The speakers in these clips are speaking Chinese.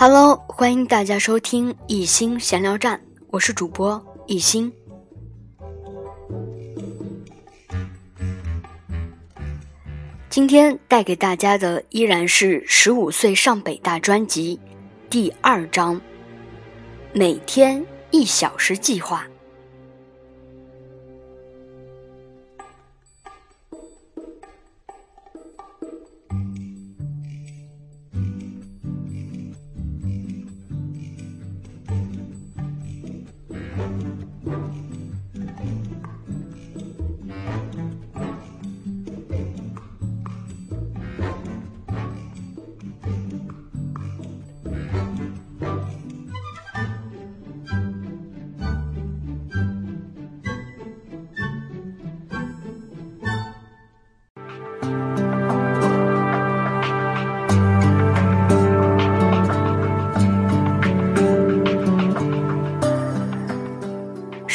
Hello，欢迎大家收听一心闲聊站，我是主播一心。今天带给大家的依然是《十五岁上北大》专辑第二章，每天一小时计划。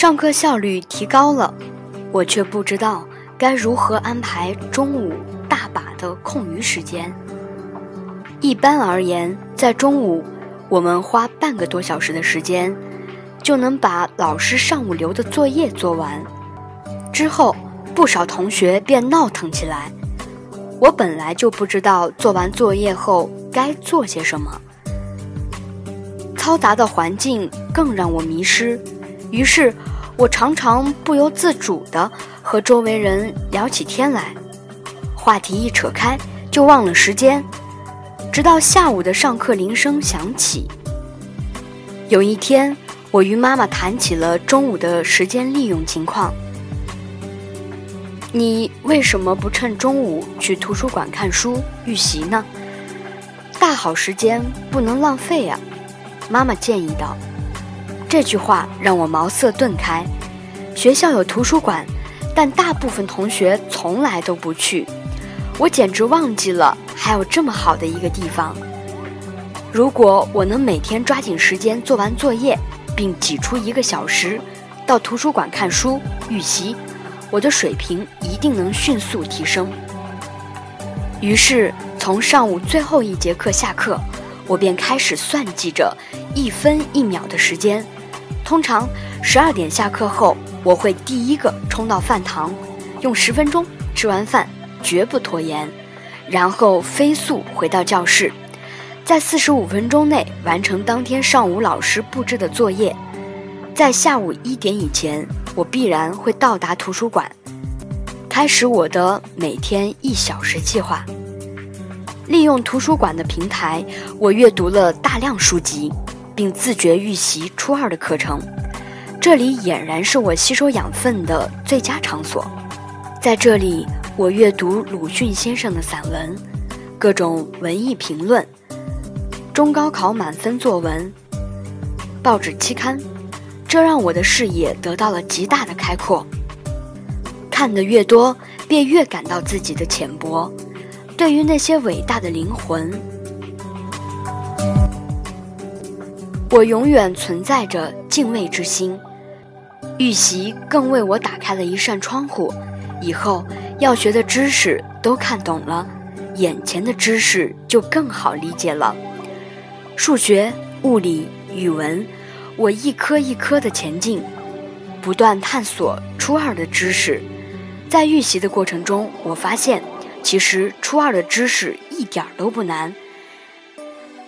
上课效率提高了，我却不知道该如何安排中午大把的空余时间。一般而言，在中午，我们花半个多小时的时间，就能把老师上午留的作业做完。之后，不少同学便闹腾起来。我本来就不知道做完作业后该做些什么，嘈杂的环境更让我迷失。于是。我常常不由自主地和周围人聊起天来，话题一扯开就忘了时间，直到下午的上课铃声响起。有一天，我与妈妈谈起了中午的时间利用情况。你为什么不趁中午去图书馆看书预习呢？大好时间不能浪费啊！妈妈建议道。这句话让我茅塞顿开。学校有图书馆，但大部分同学从来都不去。我简直忘记了还有这么好的一个地方。如果我能每天抓紧时间做完作业，并挤出一个小时到图书馆看书预习，我的水平一定能迅速提升。于是，从上午最后一节课下课，我便开始算计着一分一秒的时间。通常十二点下课后，我会第一个冲到饭堂，用十分钟吃完饭，绝不拖延，然后飞速回到教室，在四十五分钟内完成当天上午老师布置的作业。在下午一点以前，我必然会到达图书馆，开始我的每天一小时计划。利用图书馆的平台，我阅读了大量书籍。并自觉预习初二的课程，这里俨然是我吸收养分的最佳场所。在这里，我阅读鲁迅先生的散文，各种文艺评论，中高考满分作文，报纸期刊，这让我的视野得到了极大的开阔。看得越多，便越感到自己的浅薄。对于那些伟大的灵魂。我永远存在着敬畏之心，预习更为我打开了一扇窗户。以后要学的知识都看懂了，眼前的知识就更好理解了。数学、物理、语文，我一科一科的前进，不断探索初二的知识。在预习的过程中，我发现其实初二的知识一点都不难。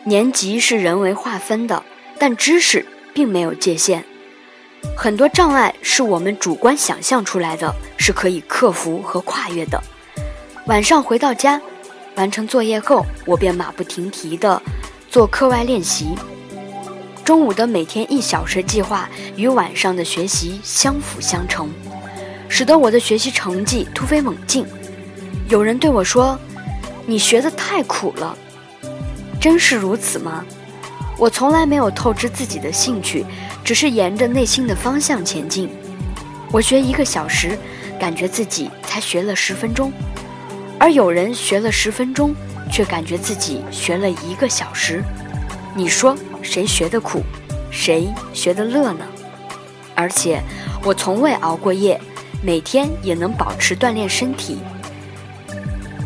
年级是人为划分的。但知识并没有界限，很多障碍是我们主观想象出来的，是可以克服和跨越的。晚上回到家，完成作业后，我便马不停蹄地做课外练习。中午的每天一小时计划与晚上的学习相辅相成，使得我的学习成绩突飞猛进。有人对我说：“你学得太苦了。”真是如此吗？我从来没有透支自己的兴趣，只是沿着内心的方向前进。我学一个小时，感觉自己才学了十分钟；而有人学了十分钟，却感觉自己学了一个小时。你说谁学得苦，谁学得乐呢？而且我从未熬过夜，每天也能保持锻炼身体，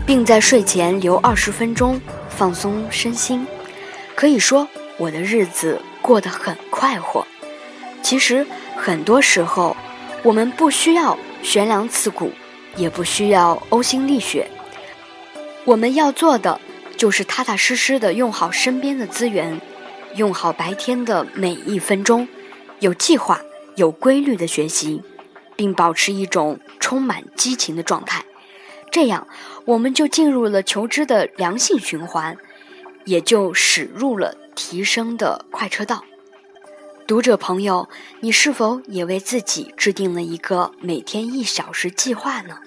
并在睡前留二十分钟放松身心。可以说。我的日子过得很快活。其实很多时候，我们不需要悬梁刺股，也不需要呕心沥血，我们要做的就是踏踏实实的用好身边的资源，用好白天的每一分钟，有计划、有规律的学习，并保持一种充满激情的状态。这样，我们就进入了求知的良性循环，也就驶入了提升的快车道。读者朋友，你是否也为自己制定了一个每天一小时计划呢？